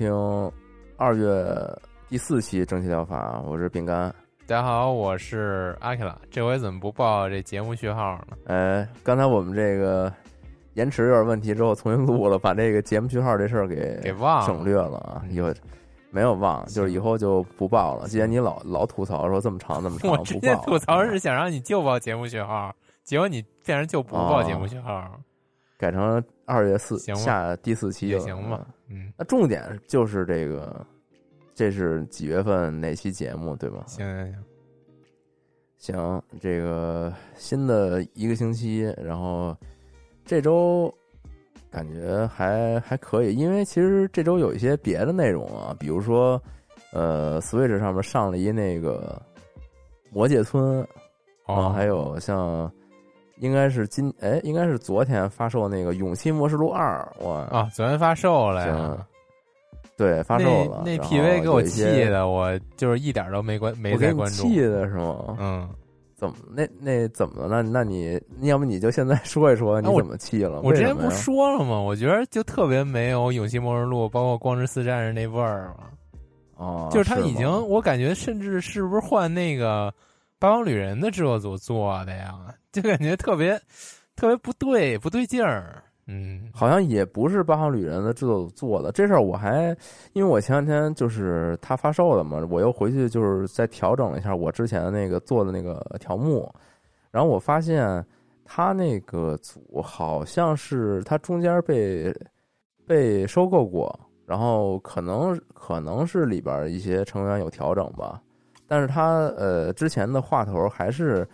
听二月第四期蒸汽疗法，我是饼干。大家好，我是阿克拉。这回怎么不报这节目序号呢？哎，刚才我们这个延迟有点问题，之后重新录了，把这个节目序号这事儿给给忘了省略了啊。以后没有忘，就是以后就不报了。既然你老老吐槽说这么长这么 长，我不之前报吐槽是想让你就报节目序号，结果你变成就不报节目序号，改成二月四下第四期了也行吧？嗯，那重点就是这个，这是几月份哪期节目对吗？行行行，行，这个新的一个星期，然后这周感觉还还可以，因为其实这周有一些别的内容啊，比如说呃，Switch 上面上了一那个魔界村，然后哦，还有像应该是今哎，应该是昨天发售那个《勇气模式录二》，哇啊，昨天发售了呀。对，发售了，那那 PV 给我气的，我就是一点都没关没再关注。气的是吗？嗯，怎么那那怎么了？那那你要不你就现在说一说你怎么气了？我之前不说了吗？我觉得就特别没有《勇气末日录》包括《光之四战士》那味儿了。哦，就是他已经，我感觉甚至是不是换那个《八方旅人》的制作组做的呀？就感觉特别特别不对，不对劲儿。嗯，好像也不是《八号旅人》的制作组做的这事儿，我还因为我前两天就是他发售了嘛，我又回去就是再调整了一下我之前那个做的那个条目，然后我发现他那个组好像是他中间被被收购过，然后可能可能是里边一些成员有调整吧，但是他呃之前的话头还是。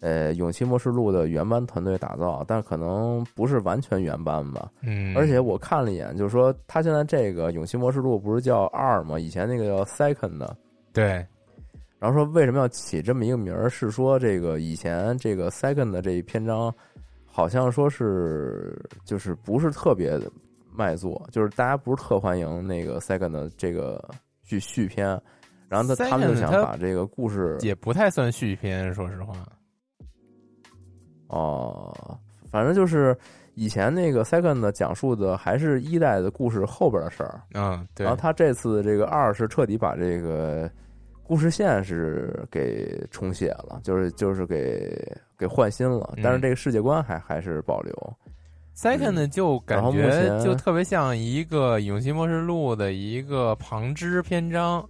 呃，勇气模式录的原班团队打造，但可能不是完全原班吧。嗯，而且我看了一眼，就是说他现在这个勇气模式录不是叫二吗？以前那个叫 second 的，对，然后说为什么要起这么一个名儿？是说这个以前这个 second 的这一篇章，好像说是就是不是特别卖座，就是大家不是特欢迎那个 second 的这个续续篇，然后他他们就想把这个故事也不太算续篇，说实话。哦，反正就是以前那个 second 的讲述的还是一代的故事后边的事儿。嗯，对然后，他这次这个二是彻底把这个故事线是给重写了，就是就是给给换新了，嗯但是这个世界观还还是保留。Second，就感觉就特别像一个《勇气末世录》的一个旁支篇章，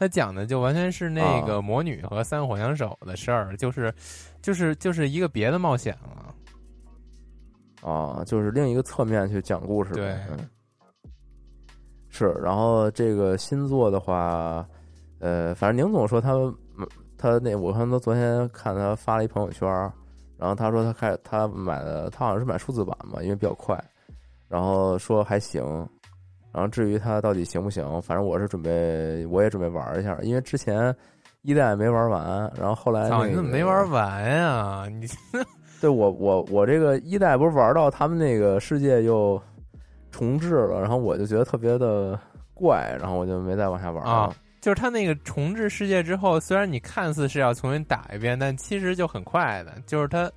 它讲的就完全是那啊个魔女和三火枪手的事儿，就是就是就是一个别的冒险了。啊，就是另一个侧面去讲故事嗯，是。然后这个新作的话，呃，反正宁总说他嗯他那我看他昨天看他发了一朋友圈，然后他说他开他买的他好像是买数字版嘛，因为比较快，然后说还行。然后至于它到底行不行，反正我是准备我也准备玩一下，因为之前一代没玩完，然后后来、那，个、你怎么没玩完呀？你 对我我我这个一代不是玩到他们那个世界又重置了，然后我就觉得特别的怪，然后我就没再往下玩了。啊就是它那个重置世界之后，虽然你看似是要重新打一遍，但其实就很快的，就是他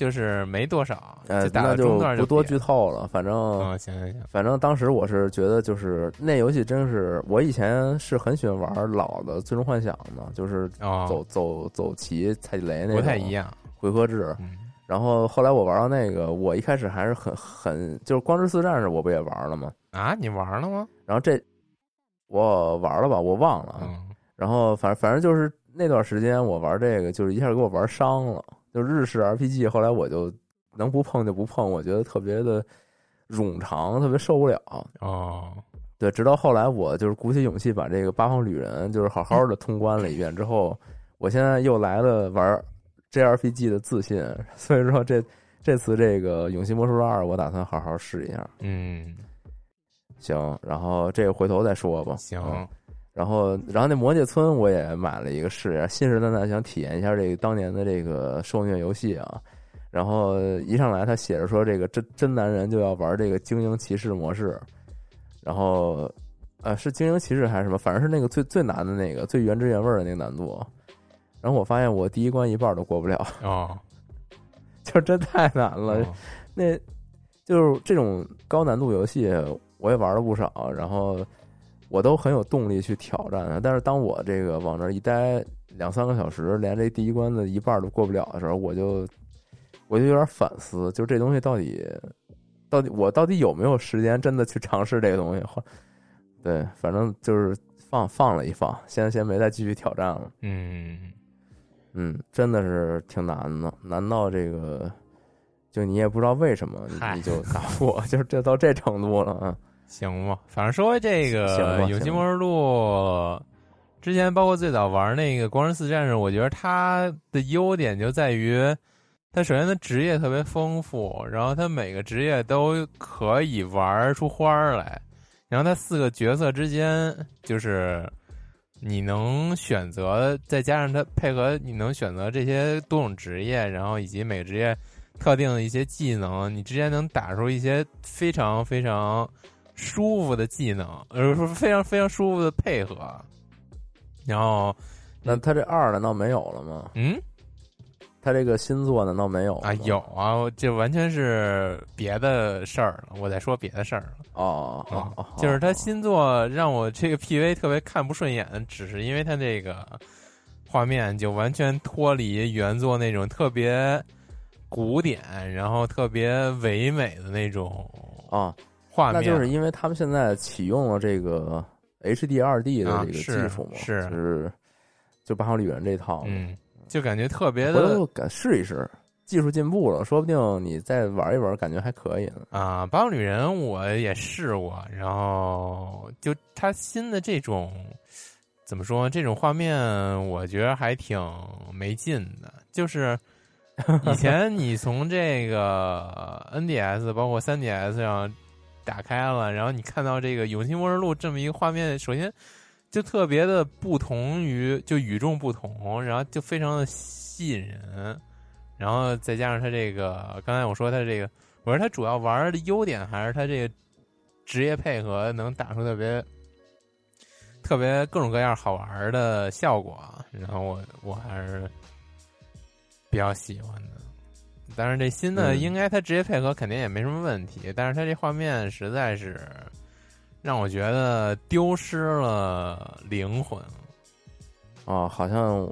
就是没多少，呃，打到那中段不多剧透了，反正嗯，行行行，反正当时我是觉得，就是那游戏真是我以前是很喜欢玩老的《最终幻想》的，就是哦，走走走棋、踩地雷那种不太一样，回合制。嗯，然后后来我玩到那个，我一开始还是很很就是《光之四战士》，我不也玩了吗？啊，你玩了吗？然后这我玩了吧，我忘了。然后反正反正就是那段时间我玩这个，就是一下给我玩伤了。就日式 RPG，后来我就能不碰就不碰，我觉得特别的冗长，特别受不了。哦，对，直到后来我就是鼓起勇气把这个八方旅人就是好好的通关了一遍之后，我现在又来了玩 JRPG 的自信，所以说这这次这个《勇气魔术二》我打算好好试一下。嗯，行，然后这个回头再说吧。行，嗯然后，然后那魔界村我也买了一个试一下，信誓旦旦想体验一下这个当年的这个受虐游戏啊。然后一上来他写着说这个真真男人就要玩这个精英骑士模式，然后呃是精英骑士还是什么，反正是那个最最难的那个最原汁原味的那个难度。然后我发现我第一关一半都过不了，哦，就真太难了。哦那就是这种高难度游戏，我也玩了不少，然后我都很有动力去挑战它。但是当我这个往那儿一待两三个小时，连这第一关的一半都过不了的时候，我就我就有点反思，就这东西到底到底我到底有没有时间真的去尝试这个东西？或对，反正就是放放了一放，先先没再继续挑战了。嗯，嗯，真的是挺难的，难到这个，就你也不知道为什么你你就打不过，就是这到这程度了啊。行吧，反正说这个行吧《勇气魔术录》，之前包括最早玩那个《光之四战士》，我觉得它的优点就在于，它首先它职业特别丰富，然后它每个职业都可以玩出花儿来，然后它四个角色之间就是你能选择，再加上它配合你能选择这些多种职业，然后以及每个职业特定的一些技能，你之间能打出一些非常非常舒服的技能，呃，说非常非常舒服的配合。然后，那他这二难道没有了吗？嗯他这个新作难道没有啊有啊，这完全是别的事儿了。我在说别的事儿了。哦哦啊哦，就是他哦新作让我这个 PV 特别看不顺眼，只是因为他这个画面就完全脱离原作那种特别古典，然后特别唯美的那种啊，画面。那就是因为他们现在启用了这个 HD 二 D 的这个技术嘛，是就是就八方旅人这套，嗯，就感觉特别的试一试，技术进步了，说不定你再玩一玩，感觉还可以呢。啊，《八方旅人》我也试过，然后就它新的这种怎么说？这种画面我觉得还挺没劲的。就是以前你从这个 NDS 包括 3DS 上打开了，然后你看到这个《勇气末日录》这么一个画面，首先就特别的不同于就与众不同，然后就非常的吸引人，然后再加上它这个刚才我说它这个。我说他主要玩的优点还是他这个职业配合能打出特别特别各种各样好玩的效果，然后我我还是比较喜欢的。但是这新的嗯应该它直接配合肯定也没什么问题，但是它这画面实在是让我觉得丢失了灵魂。啊，好像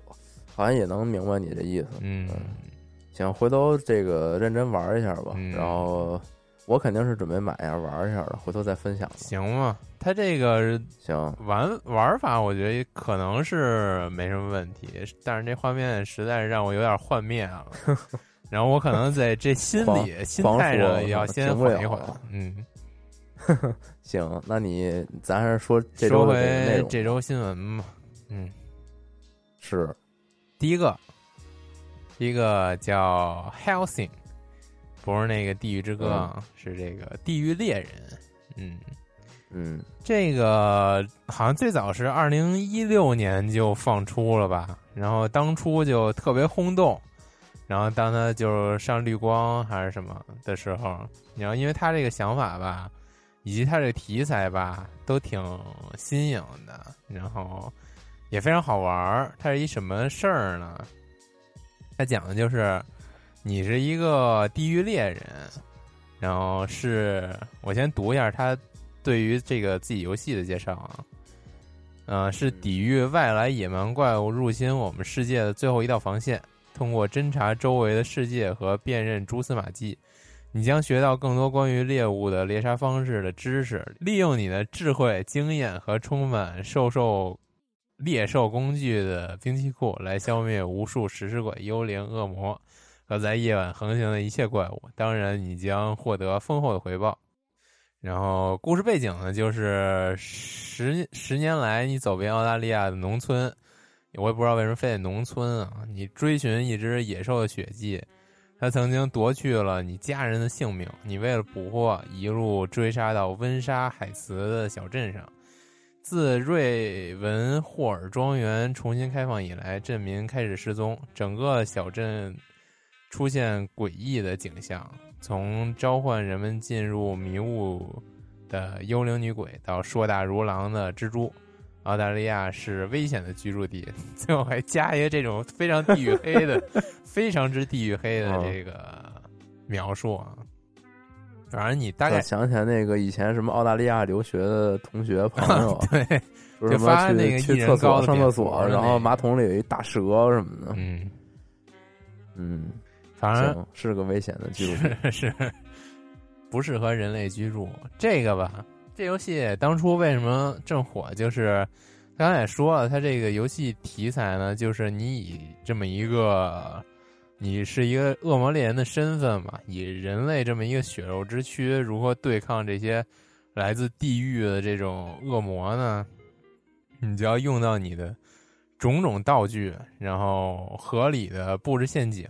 好像也能明白你的意思。嗯，行，回头这个认真玩一下吧。嗯然后我肯定是准备买一下玩一下的，回头再分享。行吗，它这个行，玩玩法我觉得可能是没什么问题，但是这画面实在是让我有点幻灭了。然后我可能在这心里心态上也要先缓一缓。嗯，行，那你咱还是说这周新闻吧，嗯，是第一个，第一个叫 Helsing，不是那个地狱之歌，啊，是这个地狱猎人。嗯，嗯这个好像最早是二零一六年就放出了吧，然后当初就特别轰动，然后当他就是上绿光还是什么的时候，然后因为他这个想法吧，以及他这个题材吧，都挺新颖的，然后也非常好玩儿。它是一什么事儿呢？它讲的就是你是一个地狱猎人，然后是我先读一下他对于这个自己游戏的介绍啊。呃，是抵御外来野蛮怪物入侵我们世界的最后一道防线。通过侦查周围的世界和辨认蛛丝马迹，你将学到更多关于猎物的猎杀方式的知识。利用你的智慧、经验和充满兽兽猎兽工具的兵器库，来消灭无数食尸鬼、幽灵、恶魔和在夜晚横行的一切怪物。当然，你将获得丰厚的回报。然后，故事背景呢，就是十十年来，你走遍澳大利亚的农村，我也不知道为什么非得农村啊。你追寻一只野兽的血迹，它曾经夺去了你家人的性命。你为了捕获，一路追杀到温莎海茨的小镇上。自瑞文霍尔庄园重新开放以来，镇民开始失踪，整个小镇出现诡异的景象。从召唤人们进入迷雾的幽灵女鬼，到硕大如狼的蜘蛛，澳大利亚是危险的居住地。最后还加一个这种非常地域黑的、非常之地域黑的这个描述啊。反正你大概想起来那个以前什么澳大利亚留学的同学朋 友，对，就发那个去厕所上厕所，然后马桶里有一大蛇什么的，嗯嗯。反正是个危险的居住地，是不适合人类居住。这个吧，这游戏当初为什么正火？就是刚才也说了，它这个游戏题材呢，就是你以这么一个，你是一个恶魔猎人的身份嘛，以人类这么一个血肉之躯，如何对抗这些来自地狱的这种恶魔呢？你就要用到你的种种道具，然后合理的布置陷阱。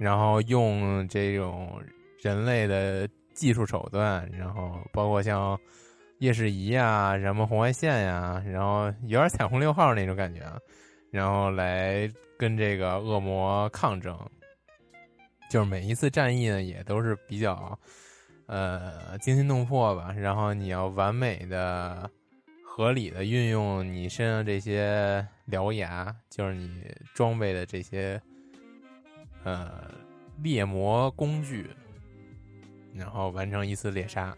然后用这种人类的技术手段，然后包括像夜视仪啊、什么红外线呀，然后有点彩虹六号那种感觉啊，然后来跟这个恶魔抗争。就是每一次战役呢，也都是比较呃惊心动魄吧。然后你要完美的、合理的运用你身上这些獠牙，就是你装备的这些。呃，猎魔工具，然后完成一次猎杀。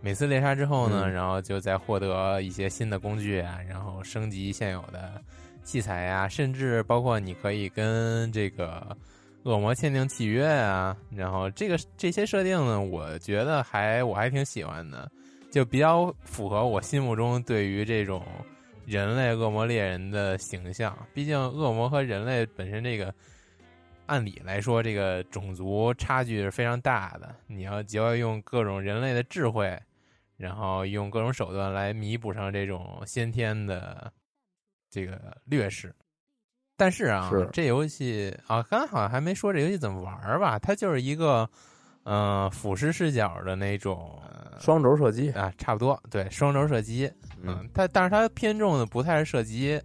每次猎杀之后呢，然后就再获得一些新的工具啊，然后升级现有的器材啊，甚至包括你可以跟这个恶魔签订契约啊。然后这个这些设定呢，我觉得还我还挺喜欢的，就比较符合我心目中对于这种人类恶魔猎人的形象。毕竟恶魔和人类本身这个。按理来说，这个种族差距是非常大的。你要就要用各种人类的智慧，然后用各种手段来弥补上这种先天的这个劣势。但是啊，这游戏啊，刚才好像还没说这游戏怎么玩吧？它就是一个嗯俯视视角的那种双轴射击啊，差不多对双轴射击。嗯，它但是它偏重的不太是射击，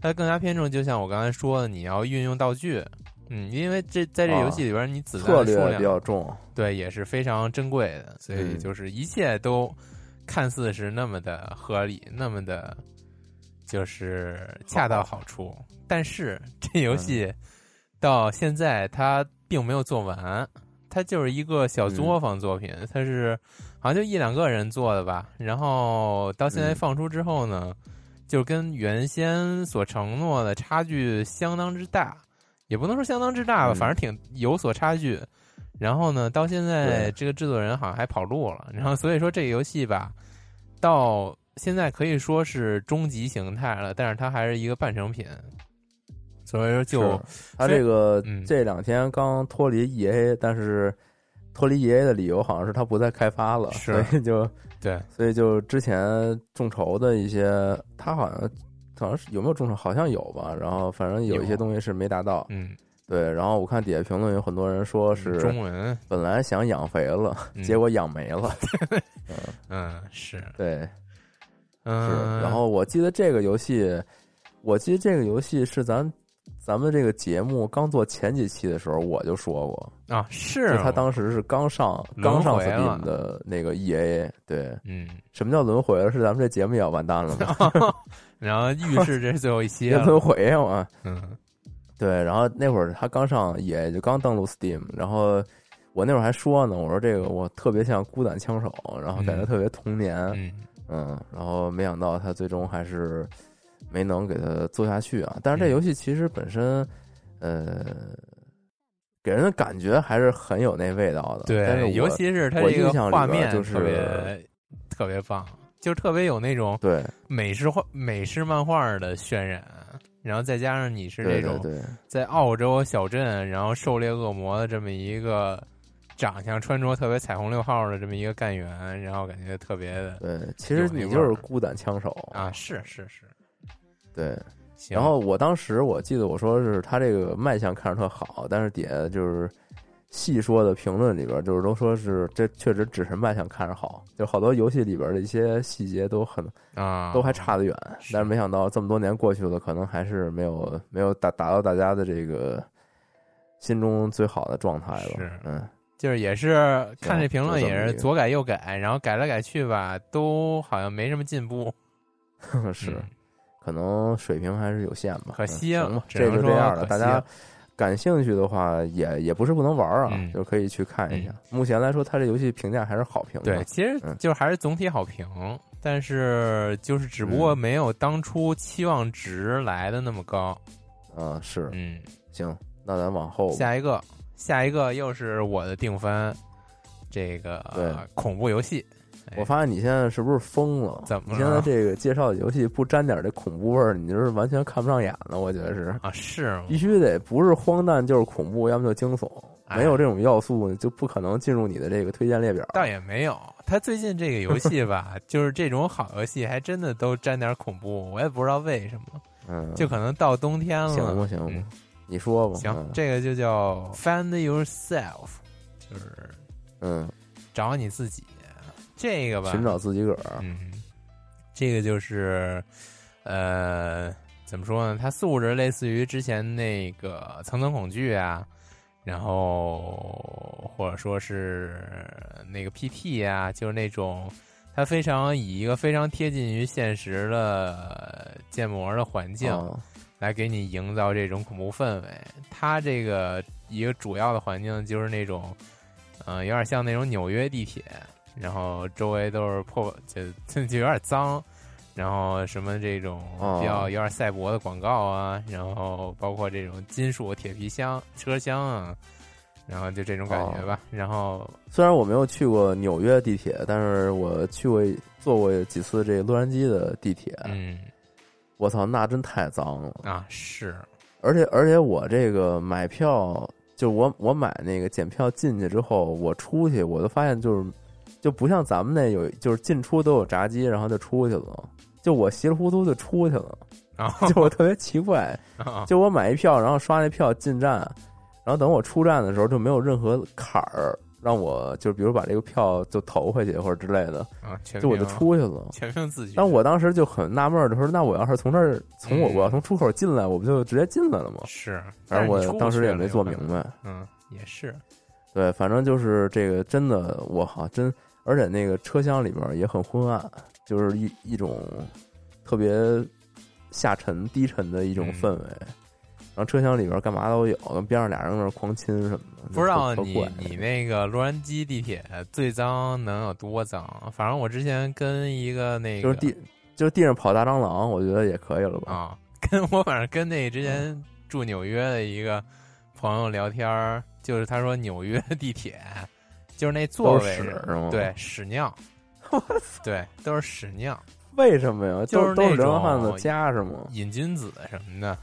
它更加偏重，就像我刚才说的，你要运用道具。嗯，因为这在这游戏里边，你子弹数量比较重，对，也是非常珍贵的，所以就是一切都看似是那么的合理，那么的，就是恰到好处。但是这游戏到现在它并没有做完，它就是一个小作坊作品，它是好像就一两个人做的吧。然后到现在放出之后呢，就跟原先所承诺的差距相当之大。也不能说相当之大吧，反正挺有所差距。然后呢，到现在这个制作人好像还跑路了。然后所以说这个游戏吧，到现在可以说是终极形态了，但是它还是一个半成品。所以说，就他这个这两天刚脱离 E A，但是脱离 E A 的理由好像是他不再开发了，所以就对，所以就之前众筹的一些，他好像。好像是有没有众筹？好像有吧。然后反正有一些东西是没达到。嗯，对。然后我看底下评论有很多人说是中文，本来想养肥了，结果养没了。嗯嗯，是对，嗯。然后我记得这个游戏，我记得这个游戏是咱咱们这个节目刚做前几期的时候我就说过啊，是他当时是刚上刚上 Steam 的那个 EA。对，嗯，什么叫轮回了？是咱们这节目也要完蛋了吗？然后预示这是最后一期，轮回啊嘛，嗯，对，然后那会儿他刚上，也就刚登录 Steam，然后我那会儿还说呢，我说这个我特别像孤胆枪手，然后感觉嗯特别童年，嗯嗯，然后没想到他最终还是没能给它做下去啊。但是这嗯游戏其实本身，呃，给人的感觉还是很有那味道的。但是对，尤其是它这个画面就是特别特别棒，就特别有那种对美式画美式漫画的渲染，然后再加上你是对这种在澳洲小镇，然后狩猎恶魔的这么一个长相、穿着特别彩虹六号的这么一个干员，然后感觉特别的对，其实你就是孤胆枪手啊，是是是，对。然后我当时我记得我说是他这个卖相看着特好，但是底下就是细说的评论里边就是都说是这确实只是卖相看着好，就好多游戏里边的一些细节都很啊，都还差得远，但是没想到这么多年过去了，可能还是没有没有达达到大家的这个心中最好的状态了。是嗯，就是也是看这评论也是左改右改，然后改来改去吧，都好像没什么进步。是，嗯可能水平还是有限吧。可惜了这就这样了。大家感兴趣的话，也也不是不能玩啊，嗯就可以去看一下。目前来说，它这游戏评价还是好评的。对，其实嗯就还是总体好评，但是就是只不过嗯没有当初期望值来的那么高。啊，是嗯，行，那咱往后下一个，下一个又是我的定番，这个对恐怖游戏。哎我发现你现在是不是疯了？怎么你现在这个介绍的游戏不沾点这恐怖味儿，你就是完全看不上眼了。我觉得是，啊，是吗必须得不是荒诞就是恐怖，要么就惊悚，哎没有这种要素就不可能进入你的这个推荐列表。倒也没有。他最近这个游戏吧，就是这种好游戏，还真的都沾点恐怖，我也不知道为什么。嗯，就可能到冬天了，行不行你说吧。行嗯，这个就叫 Find Yourself，就是嗯，找你自己。这个吧，寻找自己个儿。嗯，这个就是呃，怎么说呢？它素质类似于之前那个层层恐惧啊，然后或者说是那个 PT 啊，就是那种它非常以一个非常贴近于现实的建模的环境。啊来给你营造这种恐怖氛围。它这个一个主要的环境就是那种，嗯、有点像那种纽约地铁，然后周围都是破，就就就有点脏，然后什么这种哦比较有点赛博的广告啊，然后包括这种金属铁皮箱车厢啊，然后就这种感觉吧。然后虽然我没有去过纽约地铁，但是我去过坐过几次这洛杉矶的地铁。嗯我操，那真太脏了。啊是而且而且我这个买票，就我我买那个检票进去之后，我出去我都发现就是就不像咱们那有就是进出都有闸机，然后就出去了。就我稀里糊涂就出去了，啊就我特别奇怪。啊就我买一票，然后刷那票进站，然后等我出站的时候就没有任何坎儿让我就比如把这个票就投回去或者之类的，啊，就我就出去了。全凭自己。但我当时就很纳闷儿，就说那我要是从这儿从我嗯我要从出口进来，我不就直接进来了吗？是，反正我当时也没做明白。嗯，也是，对，反正就是这个真的，我好，真，而且那个车厢里边也很昏暗，就是一一种特别下沉、低沉的一种嗯氛围。然后车厢里边干嘛都有，跟边上俩人在那儿狂亲什么的，不知道你你那个洛杉矶地铁最脏能有多脏？反正我之前跟一个那个就是地就是地上跑大蟑螂，我觉得也可以了吧？啊，跟我反正跟那之前住纽约的一个朋友聊天儿，就是他说纽约地铁就是那座位是吗？对，屎尿，对，都是屎尿，为什么呀？就是那都都是流浪汉的家是吗？瘾君子什么的，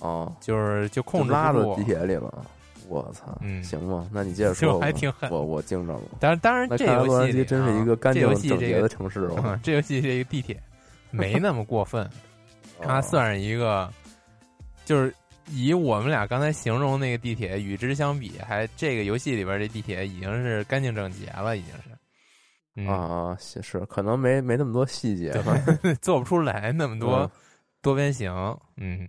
哦，就是就控制就拉到地铁里了。我操，嗯行吗，那你接着说吧，还挺狠我我惊着了。当然，当然，这游戏里洛杉矶真是一个干净整洁的这个城市哦。嗯这游戏这个地铁没那么过分，它哦算是一个，就是以我们俩刚才形容那个地铁与之相比，还这个游戏里边这地铁已经是干净整洁了，已经是，嗯，啊，是是，可能没没那么多细节吧。做不出来那么多嗯多边形，嗯，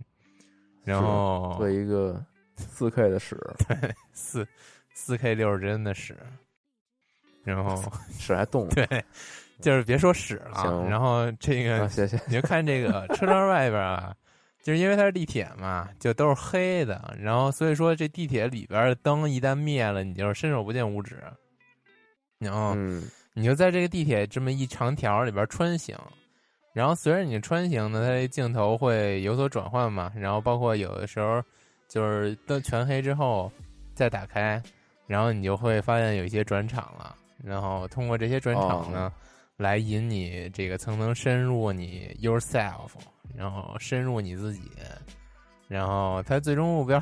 然后做一个四 K 的屎，对四四 K 六十帧的屎，然后 屎还动。对，就是别说屎了然后这个啊，谢谢。你就看这个车窗外边啊，就是因为它是地铁嘛，就都是黑的，然后所以说这地铁里边的灯一旦灭了，你就是伸手不见五指，然后嗯你就在这个地铁这么一长条里边穿行，然后随着你穿行呢，它这镜头会有所转换嘛，然后包括有的时候就是灯全黑之后再打开，然后你就会发现有一些转场了，然后通过这些转场呢，来引你这个层层深入你 yourself，然后深入你自己。然后他最终目标，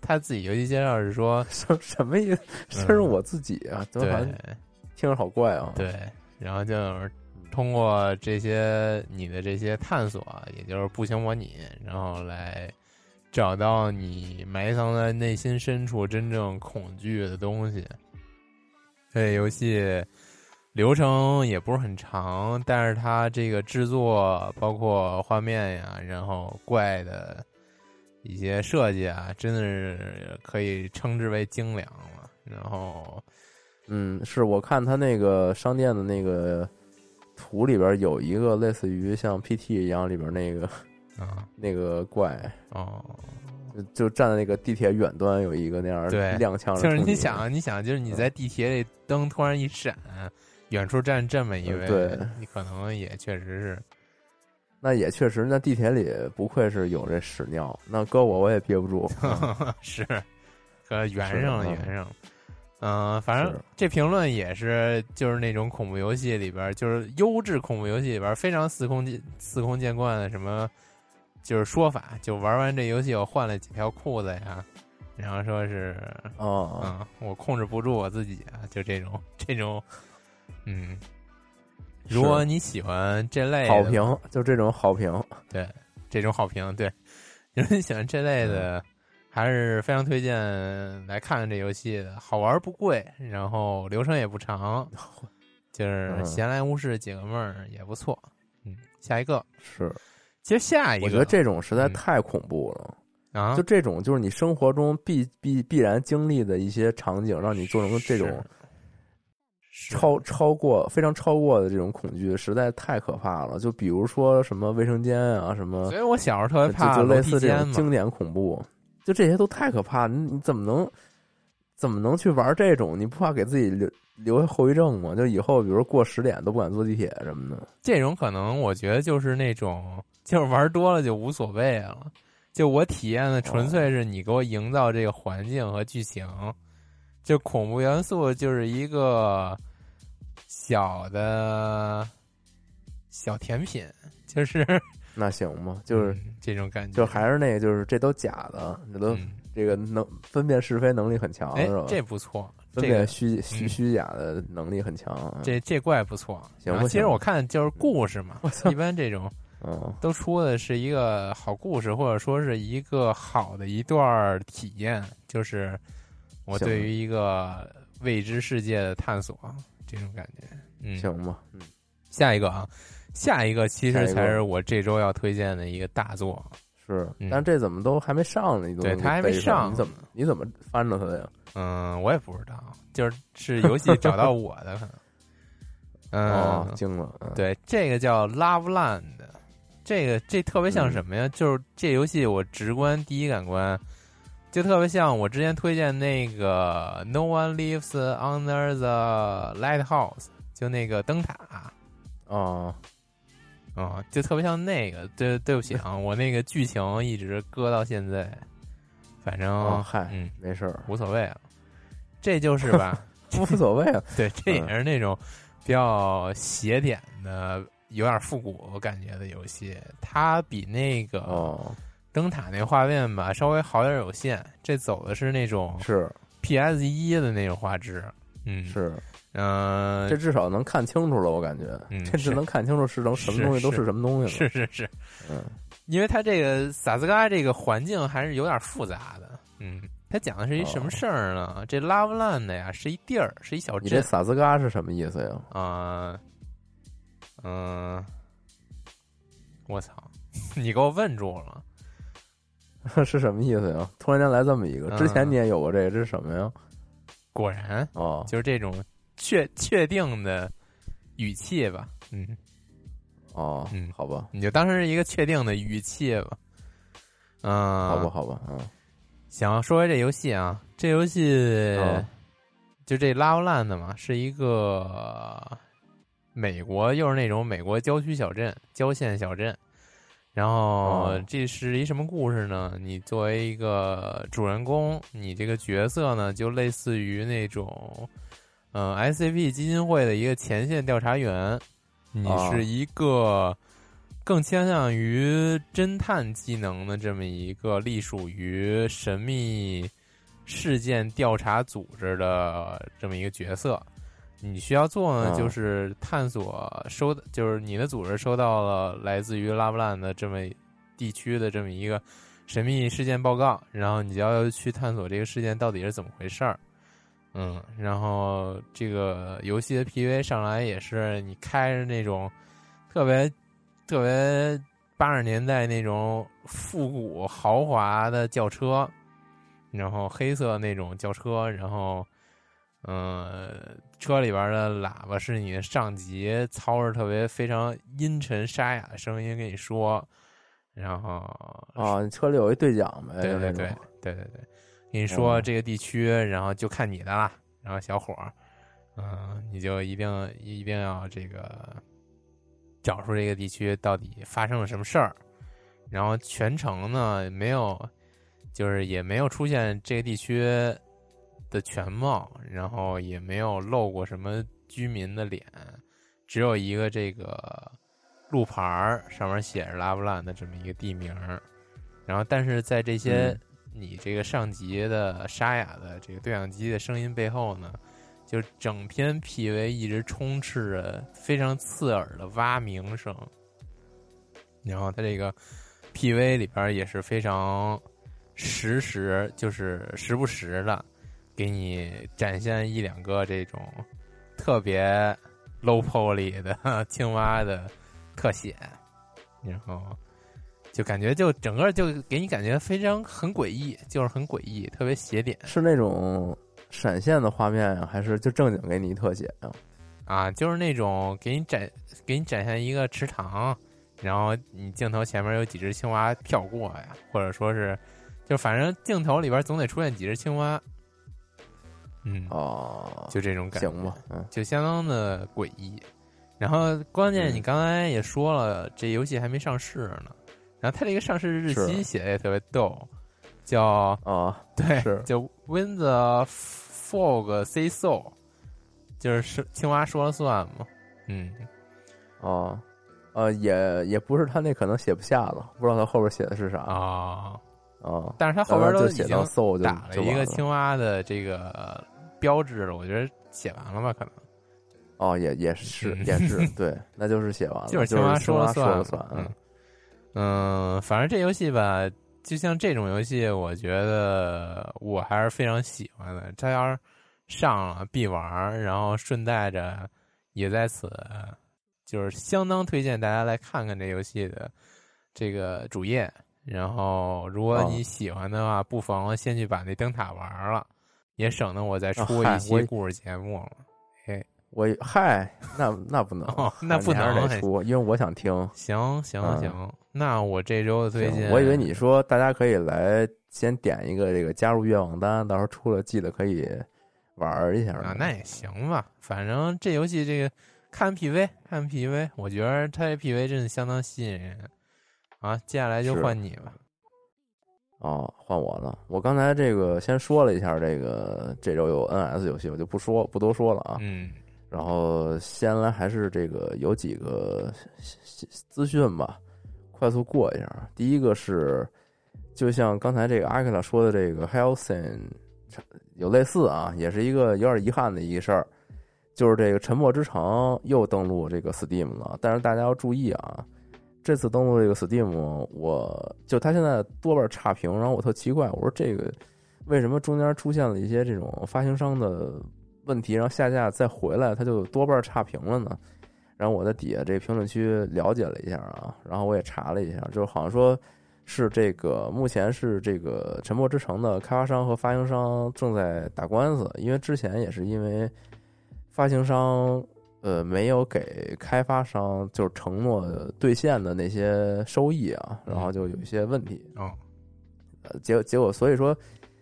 他自己游戏介绍是说，什什么意思？深入我自己啊，怎么好像对听着好怪啊？对，然后就是通过这些你的这些探索，也就是步行模拟，然后来找到你埋藏在内心深处真正恐惧的东西。这游戏流程也不是很长，但是它这个制作包括画面呀，然后怪的一些设计啊，真的是可以称之为精良了。然后嗯，是我看他那个商店的那个图里边有一个类似于像 PT 一样里边那个啊 那个怪，哦。就就站在那个地铁远端有一个那样对踉跄着就是你想，你想，就是你在地铁里灯突然一闪，远处站这么一位，你可能也确实是，那也确实，那地铁里不愧是有这屎尿，那搁我我也憋不住。是，可圆上了，是嗯圆上了。嗯、反正这评论也是，就是那种恐怖游戏里边，就是优质恐怖游戏里边非常司空见司空见惯的什么，就是说法，就玩完这游戏我换了几条裤子呀，然后说是哦，嗯，我控制不住我自己啊，就这种这种，嗯，如果你喜欢这类好评，就这种好评，对这种好评，对，如果你喜欢这类的，还是非常推荐来看看这游戏的，好玩不贵，然后流程也不长，就是嗯闲来无事解个闷儿也不错。嗯，下一个，是。其实下一个，我觉得这种实在嗯。太恐怖了。啊，就这种，就是你生活中必必必然经历的一些场景，让你做成这种是超超过非常超过的这种恐惧，实在太可怕了。就比如说什么卫生间啊，什么所以我小时候特别怕楼就类似这种经典恐怖，就这些都太可怕。你你怎么能怎么能去玩这种？你不怕给自己留留下后遗症吗？就以后比如说过十点都不敢坐地铁什么的。这种可能我觉得就是那种，就是玩多了就无所谓了。就我体验的纯粹是你给我营造这个环境和剧情，就恐怖元素就是一个小的小甜品，就是 那行吗，就是、嗯这种感觉，就还是那个，就是这都假的，这都、嗯这个能分辨是非能力很强，哎是吧？这不错，分这个辨虚虚嗯虚假的能力很强。这这怪不错。行其实我看就是故事嘛一般这种 嗯，都出的是一个好故事，或者说是一个好的一段体验，就是我对于一个未知世界的探索这种感觉。嗯，行吧，嗯，下一个啊，下一个其实才是我这周要推荐的一个大作。是，嗯但这怎么都还没上呢？你都对他还没上，你怎么你怎么翻着他的呀？嗯，我也不知道，就是是游戏找到我的可能。嗯，哦，惊了，嗯，对，这个叫 Love Land，这个这特别像嗯什么呀？就是这游戏我直观第一感官，就特别像我之前推荐那个 No One Lives Under the Lighthouse，就那个灯塔哦，哦、就特别像那个。对，对不起啊，我那个剧情一直搁到现在，反正、哦，嗨，嗯没事儿，无所谓了。这就是吧，无所谓了，对，这也嗯是那种比较邪点的，有点复古感觉的游戏。它比那个哦，灯塔那画面吧稍微好点有限，这走的是那种是 PS 一的那种画质。嗯，是，嗯、这至少能看清楚了，我感觉，嗯这只能看清楚是成什么东西都是是什么东西了，是是是，嗯，因为它这个萨斯嘎这个环境还是有点复杂的。嗯，它讲的是一什么事儿呢？这 Love Land 呀是一地儿，是一小镇你这萨斯嘎是什么意思呀？啊，嗯、我操，你给我问住了。是什么意思呀？突然间来这么一个，之前嗯你也有过这个，这是什么呀？果然哦，就是这种确确定的语气吧，嗯，哦，嗯好吧，你就当成是一个确定的语气吧。嗯，好吧，好吧，嗯，行，说回这游戏啊，这游戏、哦就这 Love Land 嘛，是一个美国，又是那种美国郊区小镇、郊县小镇。然后哦这是一什么故事呢？你作为一个主人公，你这个角色呢，就类似于那种，嗯、SCP 基金会的一个前线调查员，你哦是一个更倾向于侦探技能的这么一个隶属于神秘事件调查组织的这么一个角色。你需要做呢，哦就是探索收，就是你的组织收到了来自于拉布兰的这么地区的这么一个神秘事件报告，然后你就要去探索这个事件到底是怎么回事儿。嗯，然后这个游戏的 PV 上来也是你开着那种特别特别八十年代那种复古豪华的轿车，然后黑色那种轿车，然后呃，车里边的喇叭是你的上级操着特别非常阴沉沙哑的声音跟你说，然后啊，你车里有一对讲呗，对对对对对对，跟你说哦这个地区，然后就看你的啦。然后小伙儿，嗯、你就一定一定要这个找出这个地区到底发生了什么事儿。然后全程呢没有，就是也没有出现这个地区的全貌，然后也没有露过什么居民的脸，只有一个这个路牌儿上面写着拉布兰的这么一个地名儿。然后，但是在这些嗯你这个上级的沙哑的这个对讲机的声音背后呢，就整篇 PV 一直充斥着非常刺耳的蛙鸣声。然后它这个 PV 里边也是非常实时，就是时不时的给你展现一两个这种特别 low poly 的青蛙的特写，然后就感觉就整个就给你感觉非常很诡异，就是很诡异，特别邪点是那种闪现的画面呀，还是就正经给你特写呀？啊，就是那种给你展给你展现一个池塘，然后你镜头前面有几只青蛙跳过呀，或者说是，就反正镜头里边总得出现几只青蛙，嗯，哦，就这种感觉，行吧，嗯，就相当的诡异。然后关键嗯你刚才也说了，这游戏还没上市呢。然后它这个上市日期写的也特别逗，叫哦，对，是就 When the Fog Say So，就是是青蛙说了算嘛。嗯，哦，呃，也也不是他那可能写不下了，不知道他后边写的是啥啊，啊。但是他后边都已经就写到 so 就打了一个青蛙的这个标志了，我觉得写完了吧？可能哦，也也是嗯也是 对，那就是写完了，就是青蛙说了算说了算，嗯嗯，反正这游戏吧，就像这种游戏，我觉得我还是非常喜欢的。它要是上了必玩儿，然后顺带着也在此，就是相当推荐大家来看看这游戏的这个主页。然后，如果哦你喜欢的话，不妨先去把那灯塔玩了，也省得我再出一期故事节目了。我嗨，那那不能哦，那不你还是能得出，因为我想听。行行嗯行，那我这周的推荐，我以为你说大家可以来先点一个这个加入愿望单，到时候出了记得可以玩一下啊，那也行吧。反正这游戏这个看 PV 看 PV，我觉得它这 PV 真的相当吸引人啊。接下来就换你吧。哦，换我了。我刚才这个先说了一下，这个这周有 NS 游戏，我就不说不多说了啊。嗯然后先来还是这个有几个资讯吧，快速过一下。第一个是，就像刚才这个阿克拉说的，这个 Hellsing 有类似啊，也是一个有点遗憾的一个事儿，就是这个《沉默之城》又登陆这个 Steam 了。但是大家要注意啊，这次登录这个 Steam，我就它现在多半差评，然后我特奇怪，我说这个为什么中间出现了一些这种发行商的问题，然后下架再回来，它就多半差评了呢？然后我在底下这评论区了解了一下啊，然后我也查了一下，就是好像说是这个目前是这个《沉默之城》的开发商和发行商正在打官司，因为之前也是因为发行商呃没有给开发商就是承诺兑现的那些收益啊，然后就有一些问题。啊呃结结果所以说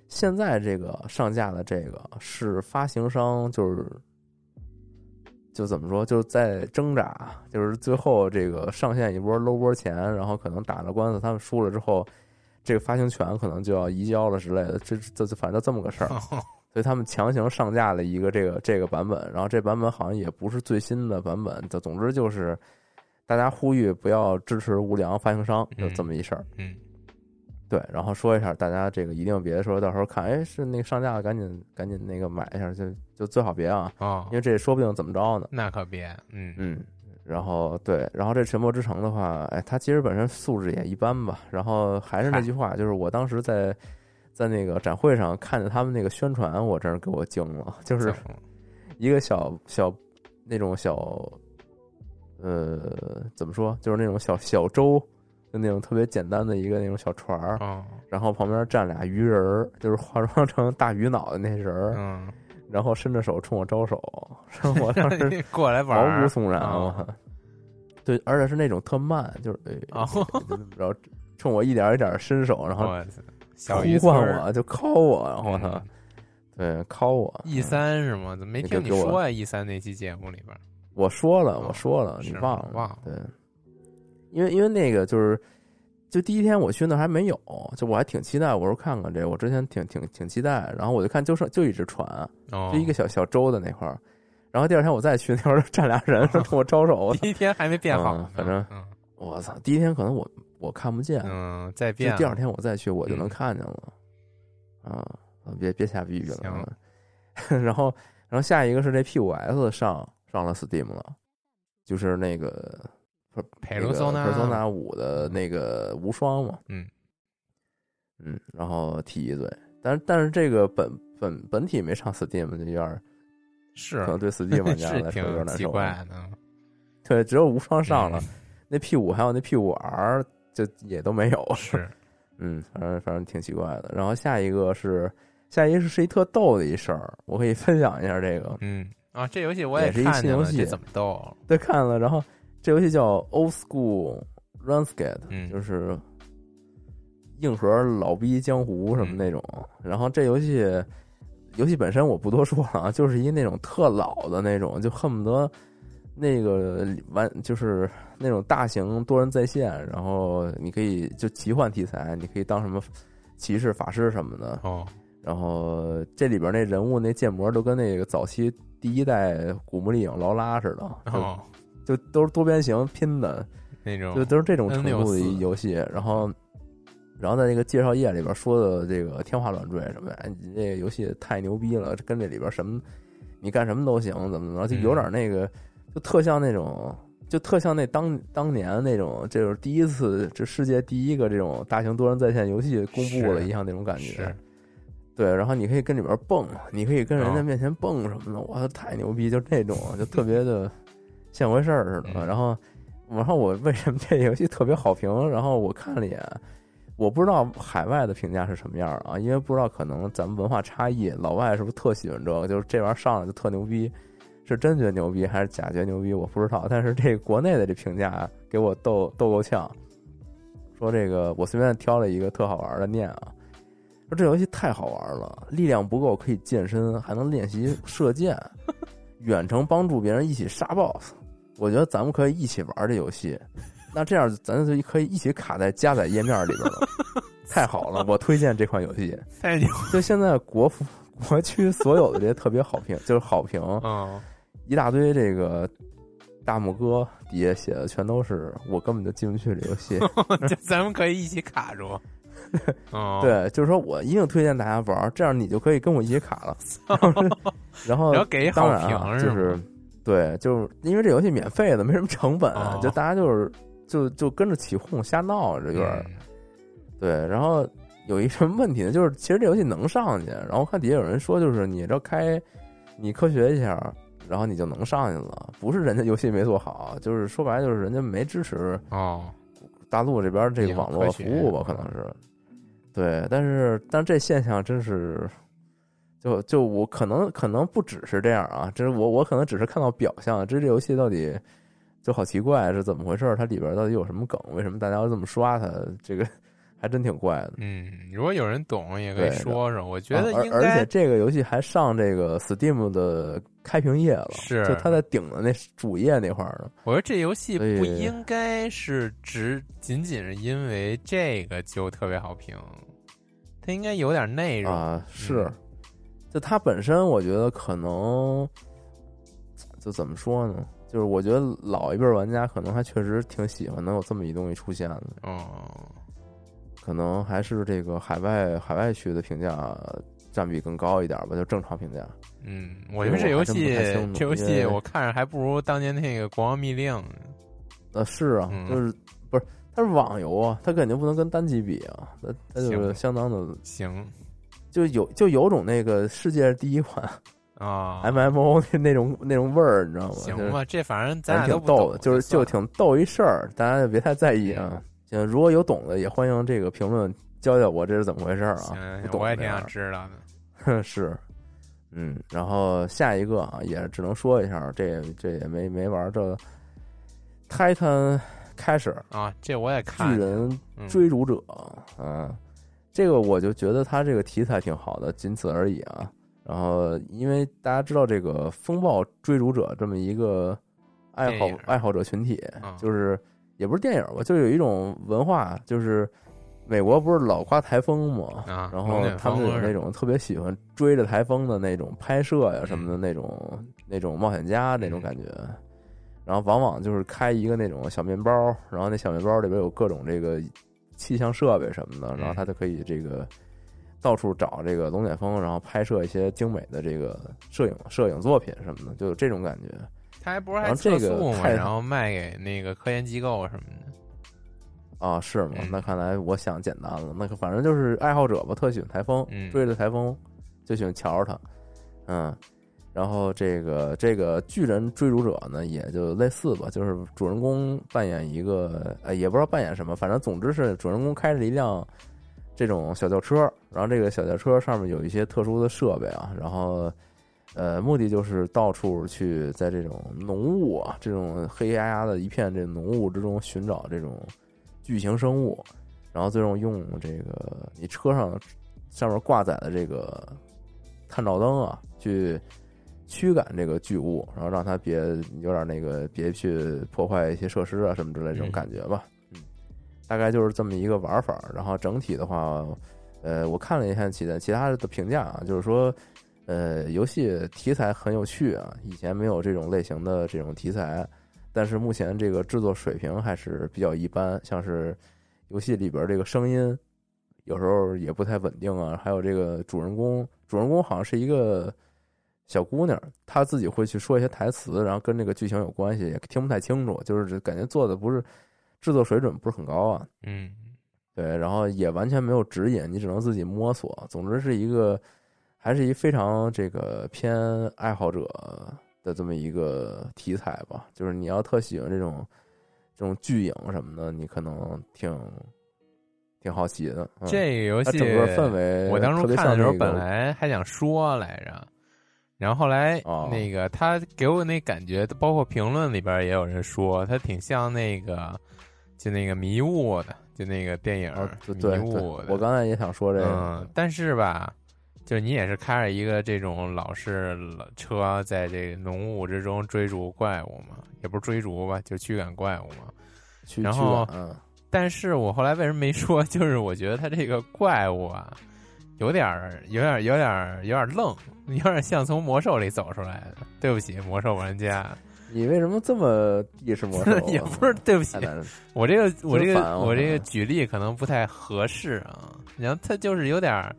现在这个上架的这个是发行商就是就怎么说就是在挣扎，就是最后这个上线一波搂波钱，然后可能打了官司，他们输了之后，这个发行权可能就要移交了之类的，这这反正就这么个事儿。所以他们强行上架了一个这个这个版本，然后这版本好像也不是最新的版本，就总之就是大家呼吁不要支持无良发行商，就这么一事儿。嗯，对，然后说一下，大家这个一定别说到时候看，哎，是那个上架了，赶紧赶紧那个买一下，就就最好别啊，哦因，为这说不定怎么着呢。那可别，嗯嗯，然后对，然后这《沉默之城》的话，哎，它其实本身素质也一般吧。然后还是那句话，就是我当时在在那个展会上看见他们那个宣传，我真是给我惊了，就是一个小小那种小，呃，怎么说，就是那种小小舟，就那种特别简单的一个那种小船儿，哦，然后旁边站俩鱼人儿，就是化妆成大鱼脑袋那人儿，嗯，然后伸着手冲我招手，我当时过来玩儿毛骨悚然啊。对，而且是那种特慢，就是哎，哦 然后冲我一点一点伸手，然后呼唤我，就敲我，然后我操嗯，对，敲我。E 三是吗？怎么没听你说呀？E 三那期节目里边，我说了，哦我说了，你忘了？忘了对，因为因为那个就是，就第一天我去那还没有，就我还挺期待，我说看看这，我之前挺挺挺期待，然后我就看就剩就一只船，哦，就一个小小舟的那块儿，然后第二天我再去那块儿站俩人 冲我招手，第一天还没变好反正嗯我操，第一天可能我我看不见，嗯，再就变了第二天我再去我就能嗯。看见了，啊，别别瞎逼逼了行，然后然后下一个是这 P 五 S 上上了 Steam 了，就是那个佩罗索纳 Persona 五的那个无双嘛，嗯。嗯，然后提一嘴，但是但是这个本本本体没上 Steam 就有点儿是可能对 Steam 玩家 来说有点奇难受，怪，对，只有无双上了，嗯。那 P 五还有那 P 五 R 就也都没有，是 嗯，反正反正挺奇怪的。然后下一个是下一个是是一特逗的一事儿，我可以分享一下这个。嗯啊，这游戏我也是一看见了，新游戏这怎么逗？对，看了，然后这游戏叫 Old School Runescape，、嗯就是硬核老逼江湖什么那种。然后这游戏游戏本身我不多说了啊，就是一那种特老的那种，就恨不得那个玩就是那种大型多人在线，然后你可以就奇幻题材，你可以当什么骑士、法师什么的。哦，然后这里边那人物那建模都跟那个早期第一代古墓丽影劳拉似的，哦，就就都是多边形拼的，那种就都是这种程度的游戏。然后，然后在那个介绍页里边说的这个天花乱坠什么呀，哎你这个游戏太牛逼了，跟这里边什么你干什么都行，怎么怎么，就有点那个，就特像那种。就特像那当当年那种，这就是第一次，这世界第一个这种大型多人在线游戏公布了一样那种感觉。对，然后你可以跟里边蹦，你可以跟人家哦面前蹦什么的，哇，太牛逼！就这种，就特别的 像回事儿似的。嗯然后，然后我为什么这游戏特别好评？然后我看了一眼，我不知道海外的评价是什么样啊，因为不知道可能咱们文化差异，老外是不是特喜欢这个？就是这玩意儿上来就特牛逼，是真觉得牛逼还是假觉得牛逼？我不知道。但是这国内的这评价给我逗逗够呛，说这个我随便挑了一个特好玩的念啊。说这游戏太好玩了，力量不够可以健身，还能练习射箭，远程帮助别人一起杀 BOSS。我觉得咱们可以一起玩这游戏，那这样咱就可以一起卡在加载页面里边了。太好了，我推荐这款游戏。太牛，就现在国服国区所有的这些特别好评，就是好评，嗯，一大堆这个大拇哥底下写的全都是我根本就进不去这游戏。就咱们可以一起卡住。哦，，对，就是说我一定推荐大家玩，这样你就可以跟我一起卡了。然后然后给好当然就是对，就是因为这游戏免费的，没什么成本，哦就大家就是就就跟着起哄瞎闹，这有点、嗯对。然后有一什么问题呢？就是其实这游戏能上去，然后我看底下有人说，就是你这开你科学一下，然后你就能上去了，不是人家游戏没做好，就是说白了就是人家没支持哦，大陆这边这个网络服务吧，可能是。对，但是但这现象真是，就就我可能可能不只是这样啊，这是我我可能只是看到表象，这这游戏到底就好奇怪是怎么回事？它里边到底有什么梗？为什么大家要这么刷它？这个 还真挺怪的。嗯，如果有人懂，也可以说说。我觉得啊而而且这个游戏还上这个 Steam 的开屏页了，是就它在顶的那主页那块儿呢。我说这游戏不应该是只仅仅是因为这个就特别好评，它应该有点内容。啊，是嗯，就它本身，我觉得可能就怎么说呢？就是我觉得老一辈玩家可能还确实挺喜欢能有这么一东西出现的，哦，可能还是这个海外海外区的评价占比更高一点吧，就正常评价。嗯，我觉得这游戏这游戏我看着还不如当年那个《国王密令》呢。呃，是啊，嗯就是不是它是网游啊，它肯定不能跟单机比啊，它它就是相当的行就有就有种那个世界第一款啊，MMO 那那种那种味儿，你知道吗？行吧，这反正咱挺逗的，就是就挺逗一事儿，大家就别太在意啊。行，如果有懂的，也欢迎这个评论教教我这是怎么回事啊？我也挺想知道的。是，嗯，然后下一个啊，也只能说一下，这这也没没玩这 Titan 开始啊，这我也看巨人嗯。追逐者，嗯，这个我就觉得他这个题材挺好的，仅此而已啊。然后，因为大家知道这个风暴追逐者这么一个爱好爱好者群体啊，就是也不是电影吧，就有一种文化，就是美国不是老刮台风吗，啊，然后他们有那种特别喜欢追着台风的那种拍摄呀什么的那种那种冒险家那种感觉，然后往往就是开一个那种小面包，然后那小面包里边有各种这个气象设备什么的，然后他就可以这个到处找这个龙卷风，然后拍摄一些精美的这个摄影摄影作品什么的，就有这种感觉。他还不是还测速然后卖给那个科研机构什么的。啊，是吗嗯？那看来我想简单了。那个反正就是爱好者吧，特喜欢台风，嗯追着台风就喜欢瞧着它，嗯。然后这个这个巨人追逐者呢，也就类似吧，就是主人公扮演一个，呃，也不知道扮演什么，反正总之是主人公开着一辆这种小轿车，然后这个小轿车上面有一些特殊的设备啊，然后呃，目的就是到处去在这种浓雾啊，这种黑压压的一片这浓雾之中寻找这种巨型生物，然后最终用这个你车上上面挂载的这个探照灯啊，去驱赶这个巨物，然后让它别有点那个别去破坏一些设施啊什么之类这种嗯感觉吧。嗯，大概就是这么一个玩法。然后整体的话，呃，我看了一下其他其他的评价啊，就是说。呃，游戏题材很有趣啊，以前没有这种类型的这种题材，但是目前这个制作水平还是比较一般，像是游戏里边这个声音有时候也不太稳定啊，还有这个主人公，主人公好像是一个小姑娘，她自己会去说一些台词，然后跟这个剧情有关系，也听不太清楚，就是感觉做的不是制作水准不是很高啊。嗯，对，然后也完全没有指引，你只能自己摸索。总之是一个，还是一非常这个偏爱好者的这么一个题材吧。就是你要特喜欢这种这种巨影什么的，你可能挺挺好奇的。嗯、这个游戏整个氛围，我当初看的时候，本来还想说来着，然后后来哦那个他给我那感觉，包括评论里边也有人说，他挺像那个就那个迷雾的，就那个电影迷雾的。我刚才也想说这个，嗯，但是吧，就是你也是开着一个这种老式车，在这个浓雾之中追逐怪物嘛，也不是追逐吧，就驱赶怪物嘛。然后嗯但是我后来为什么没说？就是我觉得它这个怪物啊，有点儿、有点儿、有点儿、有点儿愣，有点像从魔兽里走出来的。对不起，魔兽玩家，你为什么这么意识魔兽啊？也不是对不起我这个我这个我我这个举例可能不太合适啊。然后它就是有点儿，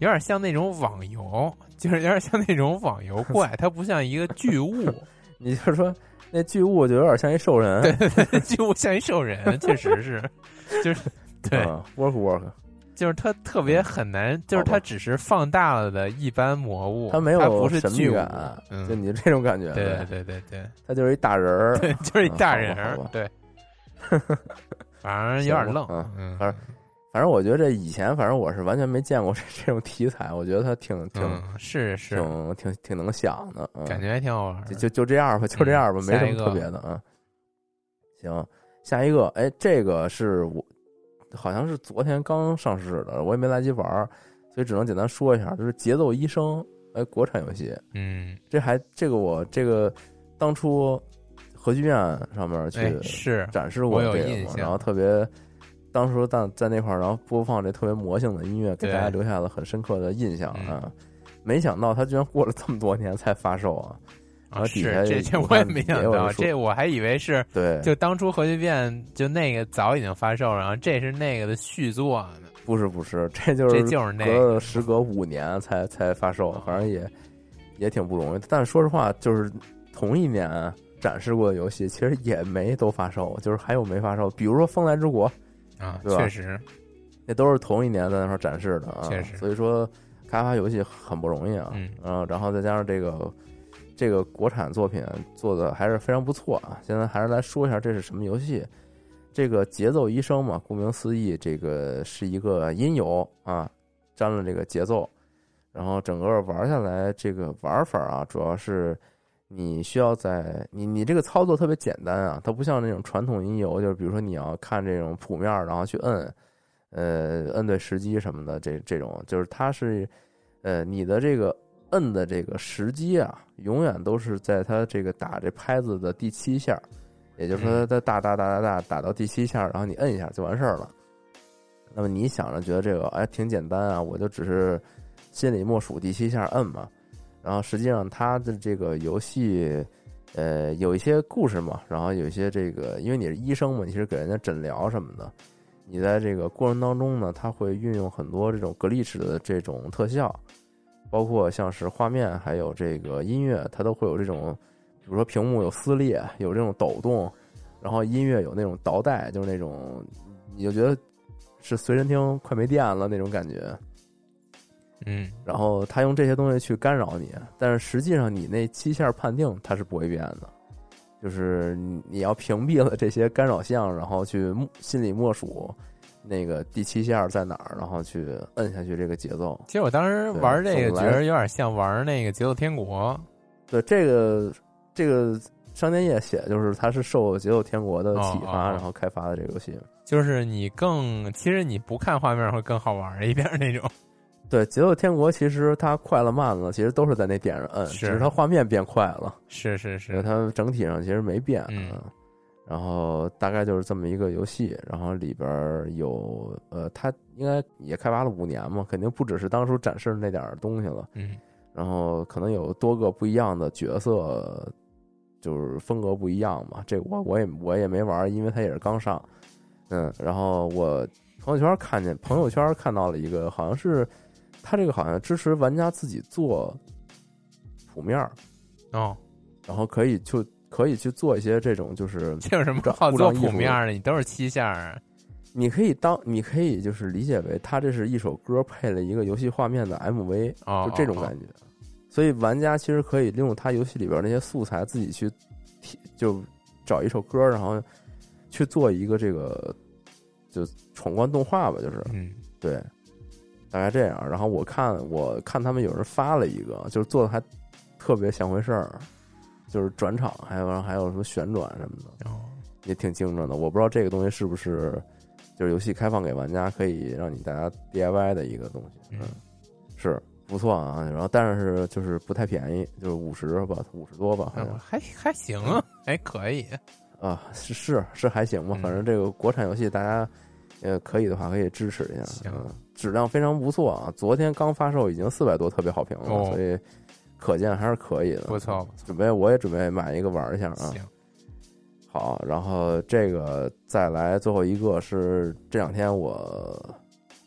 有点像那种网游，就是有点像那种网游 怪，它不像一个巨物，你就说那巨物就有点像一兽人，对巨物像一兽人，确实是，就是 对。嗯，work work，就是它特别很难，就是它只是放大了的一般魔物，它没不有不是巨感，就嗯，你这种感觉，对对对对对。它就是一大人儿，对，就是一大人儿对，反正有点愣嗯，反正反正我觉得这以前，反正我是完全没见过 这这种题材，我觉得它挺挺嗯是是，挺挺挺能想的，嗯感觉还挺好玩的，就就就这样吧，就这样吧，嗯没什么特别的啊。行，下一个，哎，这个是我好像是昨天刚上市的，我也没来及玩儿，所以只能简单说一下，就是《节奏医生》，哎，国产游戏，嗯，这还这个我这个当初核聚变上面去哎是展示过这个然后特别。当时在在那块儿，然后播放这特别魔性的音乐，给大家留下了很深刻的印象嗯啊！没想到他居然过了这么多年才发售啊！是后底下这这我也没想到，这我还以为是对，就当初核聚变就那个早已经发售，然后这是那个的续作呢，不是不是，这就是这就是那隔个了时隔五年才才发售，反正也也挺不容易。但说实话，就是同一年展示过的游戏，其实也没都发售，就是还有没发售，比如说《风来之国》，啊，确实，那都是同一年在那块儿展示的啊。确实所以说开发游戏很不容易啊。嗯然后然后再加上这个这个国产作品做的还是非常不错啊。现在还是来说一下这是什么游戏。这个节奏医生嘛，顾名思义，这个是一个音游啊，沾了这个节奏，然后整个玩下来，这个玩法啊，主要是你需要在你你这个操作特别简单啊，它不像那种传统音游，就是比如说你要看这种谱面儿，然后去摁，呃，摁对时机什么的，这这种就是它是，呃，你的这个摁的这个时机啊，永远都是在它这个打这拍子的第七下儿，也就是说它打打打打打打到第七下儿，然后你摁一下就完事儿了。那么你想着觉得这个哎挺简单啊，我就只是心里默数第七下摁嘛，然后实际上它的这个游戏。呃，有一些故事嘛，然后有一些这个，因为你是医生嘛，你是给人家诊疗什么的，你在这个过程当中呢，它会运用很多这种 glitch 的这种特效，包括像是画面还有这个音乐，它都会有这种，比如说屏幕有撕裂，有这种抖动，然后音乐有那种倒带，就是那种你就觉得是随身听快没电了那种感觉。嗯然后他用这些东西去干扰你，但是实际上你那七下判定它是不会变的，就是你你要屏蔽了这些干扰项，然后去默心里默数那个第七下在哪儿，然后去摁下去这个节奏。其实我当时玩这个总来觉得有点像玩那个《节奏天国对这个这个商店页写就是它是受节奏天国的启发，哦哦哦然后开发的这个游戏。》，就是你更其实你不看画面会更好玩一点那种。对，节奏天国其实它快了慢了，其实都是在那点上摁，只是它画面变快了。是是是是，它整体上其实没变，嗯然后大概就是这么一个游戏，然后里边有呃，它应该也开发了五年嘛，肯定不只是当初展示的那点儿东西了，嗯然后可能有多个不一样的角色，就是风格不一样嘛。这我我也我也没玩，因为它也是刚上，嗯，然后我朋友圈看见朋友圈看到了一个，好像是它这个好像支持玩家自己做谱面儿，哦，然后可以就可以去做一些这种就是这有什么好做谱面的？你都是七下啊？你可以当你可以就是理解为它这是一首歌配了一个游戏画面的 MV，哦，就这种哦感觉。所以玩家其实可以利用他游戏里边那些素材，自己去提，就找一首歌，然后去做一个这个就闯关动画吧，就是嗯对，大概这样。然后我看我看他们有人发了一个，就是做的还特别像回事儿，就是转场，还有还有什么旋转什么的。哦，也挺精准的。我不知道这个东西是不是就是游戏开放给玩家，可以让你大家 DIY 的一个东西。嗯，是不错啊。然后但是就是不太便宜，就是五十吧，五十多吧，好像、哦还还行啊，还可以。啊，是是是还行吧。嗯反正这个国产游戏大家呃可以的话可以支持一下，行嗯，质量非常不错啊。昨天刚发售已经四百多特别好评了，哦所以可见还是可以的。不错，准备我也准备买一个玩一下啊。好，然后这个再来最后一个是这两天我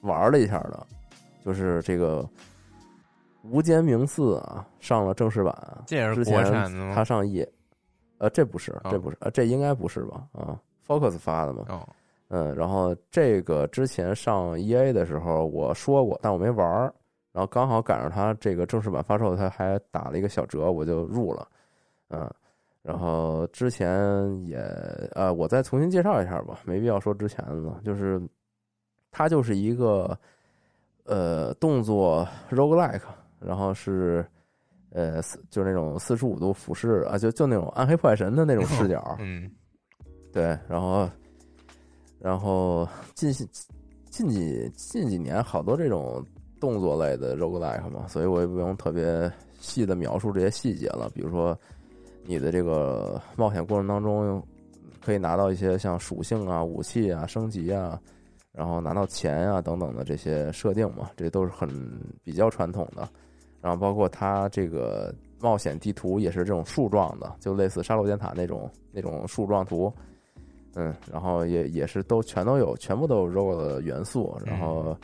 玩了一下的，就是这个《无间冥寺》啊，上了正式版。这也是国之前产的吗它？上夜，呃，这不是，哦这不是，呃，这应该不是吧？啊，Focus 发的嘛。哦，嗯，然后这个之前上 E A 的时候我说过，但我没玩儿，然后刚好赶上它这个正式版发售，它还打了一个小折，我就入了，嗯，然后之前也呃，我再重新介绍一下吧，没必要说之前了，就是它就是一个呃动作 roguelike，然后是呃四就是那种四十五度俯视啊，就就那种暗黑破坏神的那种视角，嗯。对，然后然后近近几近几年好多这种动作类的 roguelike 嘛，所以我也不用特别细的描述这些细节了。比如说，你的这个冒险过程当中，可以拿到一些像属性啊、武器啊、升级啊，然后拿到钱啊等等的这些设定嘛，这都是很比较传统的。然后包括它这个冒险地图也是这种树状的，就类似沙漏尖塔那种那种树状图。嗯，然后也也是都全都有，全部都有 ROG 的元素。然后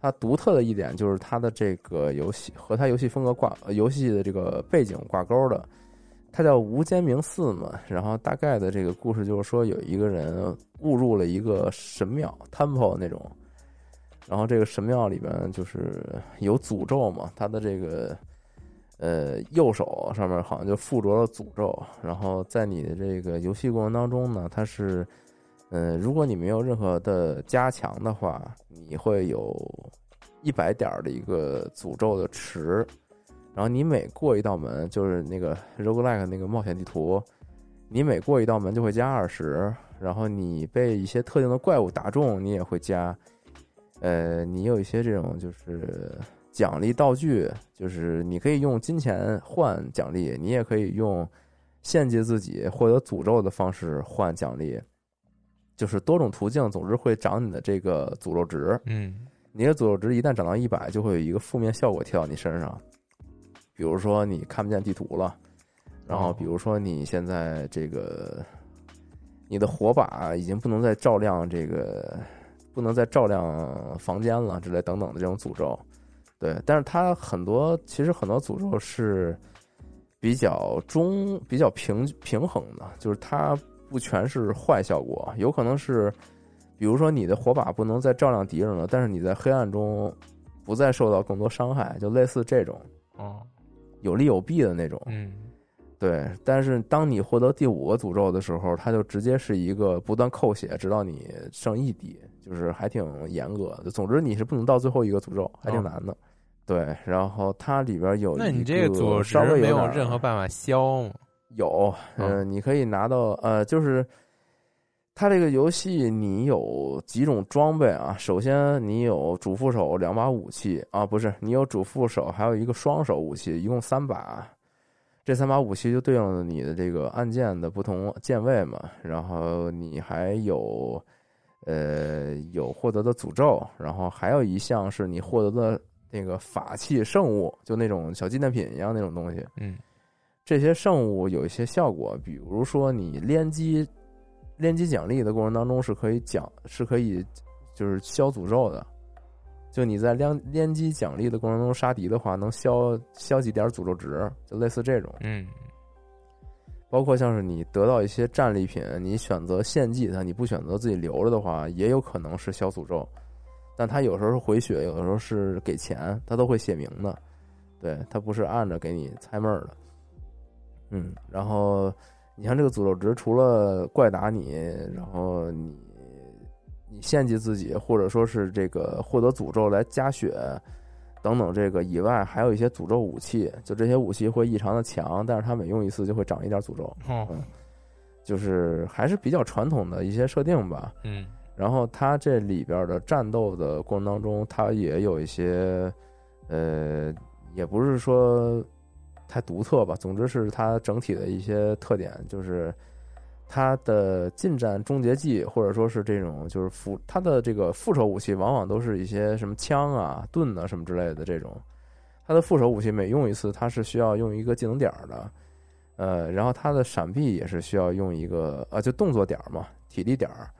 它独特的一点就是它的这个游戏和它游戏风格挂，游戏的这个背景挂钩的。它叫无间冥寺嘛，然后大概的这个故事就是说有一个人误入了一个神庙 temple 那种，然后这个神庙里边就是有诅咒嘛，它的这个呃右手上面好像就附着了诅咒，然后在你的这个游戏过程当中呢，它是呃如果你没有任何的加强的话，你会有一百点的一个诅咒的池。然后你每过一道门，就是那个 roguelike 那个冒险地图，你每过一道门就会加二十。然后你被一些特定的怪物打中，你也会加。呃，你有一些这种就是奖励道具，就是你可以用金钱换奖励，你也可以用献祭自己获得诅咒的方式换奖励，就是多种途径，总之会涨你的这个诅咒值。嗯，你的诅咒值一旦涨到一百，就会有一个负面效果贴到你身上。比如说你看不见地图了，然后比如说你现在这个你的火把已经不能再照亮这个，不能再照亮房间了之类等等的这种诅咒，对，但是它很多其实很多诅咒是比较中比较平平衡的，就是它不全是坏效果，有可能是比如说你的火把不能再照亮敌人了，但是你在黑暗中不再受到更多伤害，就类似这种哦。有利有弊的那种，嗯，对。但是当你获得第五个诅咒的时候，它就直接是一个不断扣血，直到你剩一滴，就是还挺严格的。总之你是不能到最后一个诅咒，还挺难的。对，然后它里边有那你这个诅咒稍微没有任何办法消吗？有，嗯，你可以拿到呃，就是它这个游戏你有几种装备啊？首先你有主副手两把武器啊，不是，你有主副手还有一个双手武器，一共三把。这三把武器就对应了你的这个按键的不同键位嘛。然后你还有呃有获得的诅咒，然后还有一项是你获得的那个法器圣物，就那种小纪念品一样那种东西。嗯，这些圣物有一些效果，比如说你连击。连击奖励的过程当中是可以奖是可以就是消诅咒的，就你在连连击奖励的过程中杀敌的话，能消消几点诅咒值，就类似这种。嗯，包括像是你得到一些战利品，你选择献祭它，你不选择自己留着的话，也有可能是消诅咒。但它有时候是回血，有的时候是给钱，它都会写明的。对，它不是按着给你猜闷儿的。嗯，然后。你像这个诅咒值，除了怪打你，然后你你献祭自己，或者说是这个获得诅咒来加血等等这个以外，还有一些诅咒武器。就这些武器会异常的强，但是它每用一次就会长一点诅咒。嗯，就是还是比较传统的一些设定吧。嗯，然后它这里边的战斗的过程当中，它也有一些呃，也不是说。太独特吧，总之是它整体的一些特点，就是它的近战终结技，或者说是这种就是副它的这个副手武器，往往都是一些什么枪啊、盾啊什么之类的这种。它的副手武器每用一次，它是需要用一个技能点的，呃，然后它的闪避也是需要用一个呃，就动作点嘛，体力点儿，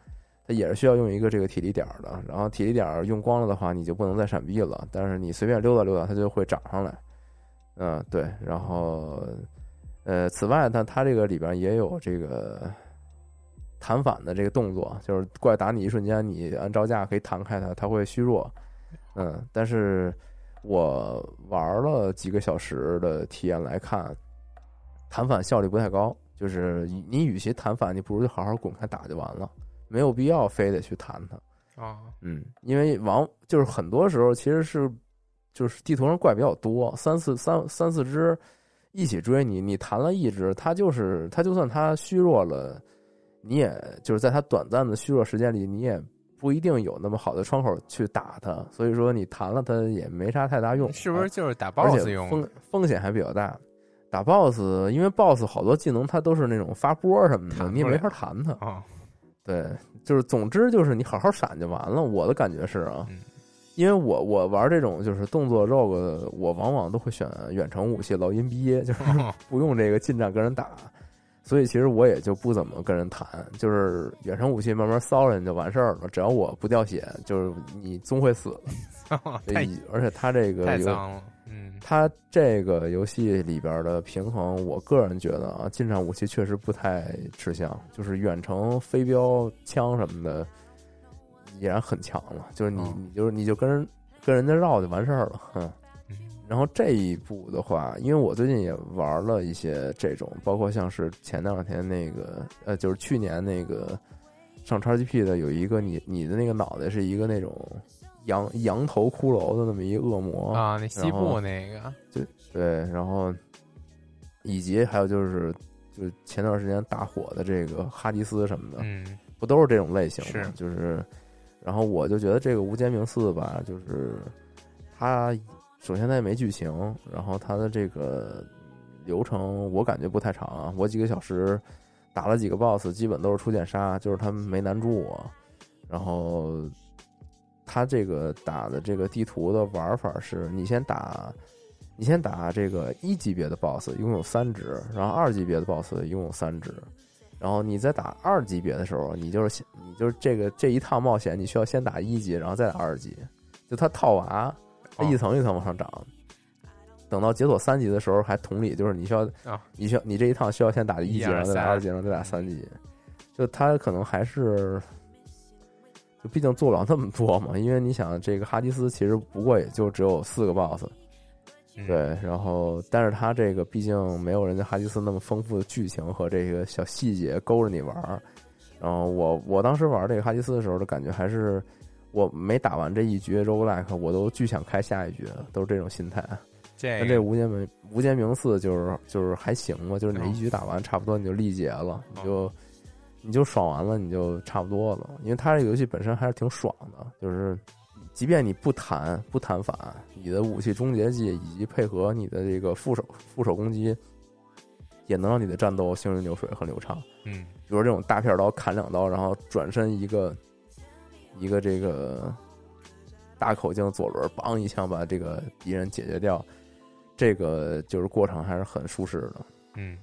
它也是需要用一个这个体力点的。然后体力点用光了的话，你就不能再闪避了，但是你随便溜达溜达，它就会长上来。嗯，对，然后，呃，此外，它它这个里边也有这个弹反的这个动作，就是怪打你一瞬间，你按招架可以弹开它，它会虚弱。嗯，但是我玩了几个小时的体验来看，弹反效率不太高。就是你与其弹反，你不如就好好滚开打就完了，没有必要非得去弹它。啊，嗯，因为往就是很多时候其实是。就是地图上怪比较多，三四三三四只一起追你，你弹了一只，它就是它，就算它虚弱了，你也就是在它短暂的虚弱时间里，你也不一定有那么好的窗口去打它，所以说你弹了它也没啥太大用，是不啊是就是打 BOSS 且风用？风险还比较大。打 BOSS，因为 BOSS 好多技能它都是那种发波什么的，你也没法弹它。哦，对，就是总之就是你好好闪就完了。我的感觉是啊，嗯因为我我玩这种就是动作 rogue，我往往都会选远程武器老阴逼，就是哦 不用这个近战跟人打，所以其实我也就不怎么跟人谈，就是远程武器慢慢骚人就完事儿了。只要我不掉血，就是你终会死 而且他这个有太脏了，嗯它这个游戏里边的平衡，我个人觉得啊，近战武器确实不太吃香，就是远程飞镖枪什么的，依然很强了。就是你，哦你就是你就跟人跟人家绕就完事儿了，哼。嗯然后这一步的话，因为我最近也玩了一些这种，包括像是前两天那个，呃，就是去年那个上 XGP 的有一个你你的那个脑袋是一个那种羊羊头骷髅的那么一恶魔啊，那西部那个，对，然后以及还有就是，就是前段时间大火的这个哈迪斯什么的，嗯不都是这种类型吗？是就是，然后我就觉得这个《无间冥寺》吧，就是它首先它也没剧情，然后它的这个流程我感觉不太长啊，我几个小时打了几个 BOSS，基本都是出剑杀，就是他们没难住我，然后。它这个打的这个地图的玩法是，你先打，你先打这个一级别的 BOSS，一共有三只，然后二级别的 BOSS 一共有三只，然后你在打二级别的时候，你就是先你就是这个这一趟冒险，你需要先打一级，然后再打二级，就它套娃，它哦一层一层往上涨。等到解锁三级的时候，还同理，就是你需要啊，你需要你这一趟需要先打一级，然后再打二级，然后再打三级。就它可能还是，就毕竟做不了那么多嘛，因为你想，这个哈迪斯其实不过也就只有四个 BOSS，嗯对，然后但是它这个毕竟没有人家哈迪斯那么丰富的剧情和这个小细节勾着你玩儿。然后我我当时玩这个哈迪斯的时候的感觉还是，我没打完这一局 roguelike，我都巨想开下一局，都是这种心态。这但这无间冥无间冥四就是就是还行吧，就是你一局打完差不多你就力竭了，你就你就爽完了，你就差不多了。因为它这个游戏本身还是挺爽的，就是即便你不弹不弹反，你的武器终结技以及配合你的这个副手副手攻击，也能让你的战斗行云流水很流畅。嗯比如这种大片刀砍两刀，然后转身一个一个这个大口径左轮，梆一枪把这个敌人解决掉，这个就是过程还是很舒适的。嗯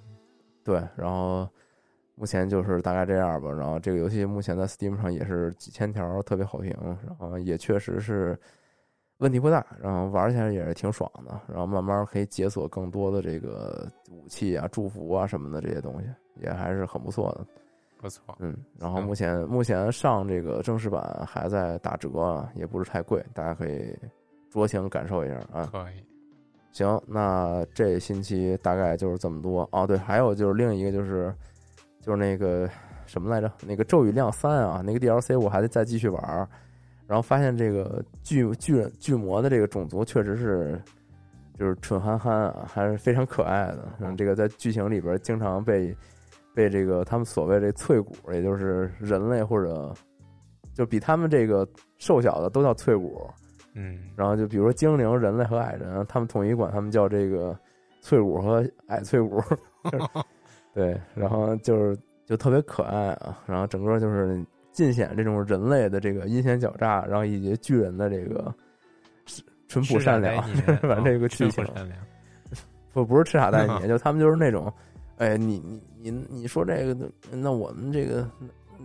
对，然后目前就是大概这样吧。然后这个游戏目前在 Steam 上也是几千条，特别好评，然后也确实是问题不大，然后玩起来也是挺爽的。然后慢慢可以解锁更多的这个武器啊、祝福啊什么的这些东西，也还是很不错的。不错，嗯，然后目前目前上这个正式版还在打折啊，也不是太贵，大家可以酌情感受一下啊。可以，行，那这星期大概就是这么多哦。对，还有就是另一个就是就是那个什么来着？那个《咒语量三》啊，那个 DLC 我还得再继续玩儿，然后发现这个巨巨人巨魔的这个种族确实是就是蠢憨憨啊，还是非常可爱的。嗯，这个在剧情里边经常被被这个他们所谓这脆骨，也就是人类或者就比他们这个瘦小的都叫脆骨。嗯然后就比如说精灵、人类和矮人，他们统一管他们叫这个脆骨和矮脆骨，就 是对，然后就是就特别可爱啊，然后整个就是尽显这种人类的这个阴险狡诈，然后以及巨人的这个淳朴善良，反正这个剧情善良，不不是吃傻带你，就他们就是那种，哎，你你你你说这个，那我们这个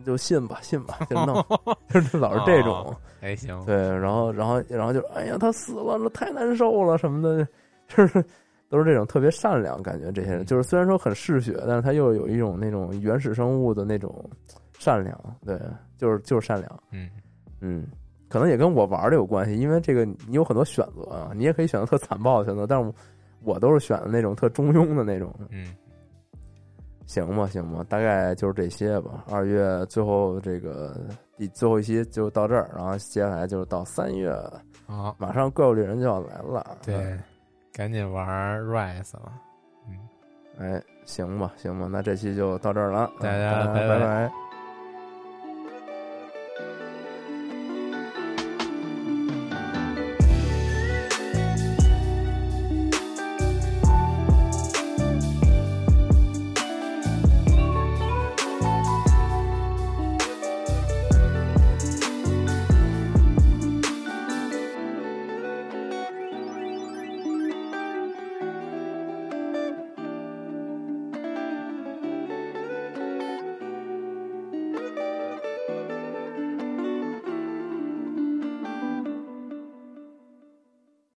就信吧信吧，就弄，就是老是这种。还行，对，然后，然后，然后就，哎呀，他死了，那太难受了什么的，就是都是这种特别善良感觉。这些人就是虽然说很嗜血，但是他又有一种那种原始生物的那种善良。对，就是就是善良。嗯嗯，可能也跟我玩的有关系，因为这个你有很多选择啊，你也可以选择特残暴的选择，但是我都是选的那种特中庸的那种。嗯，行吧，行吧，大概就是这些吧。二月最后这个第最后一期就到这儿，然后接下来就是到三月啊。马上怪物猎人就要来了。对，赶紧玩 Rise 了，嗯。哎，行吧，行吧，那这期就到这儿了，大家拜拜拜拜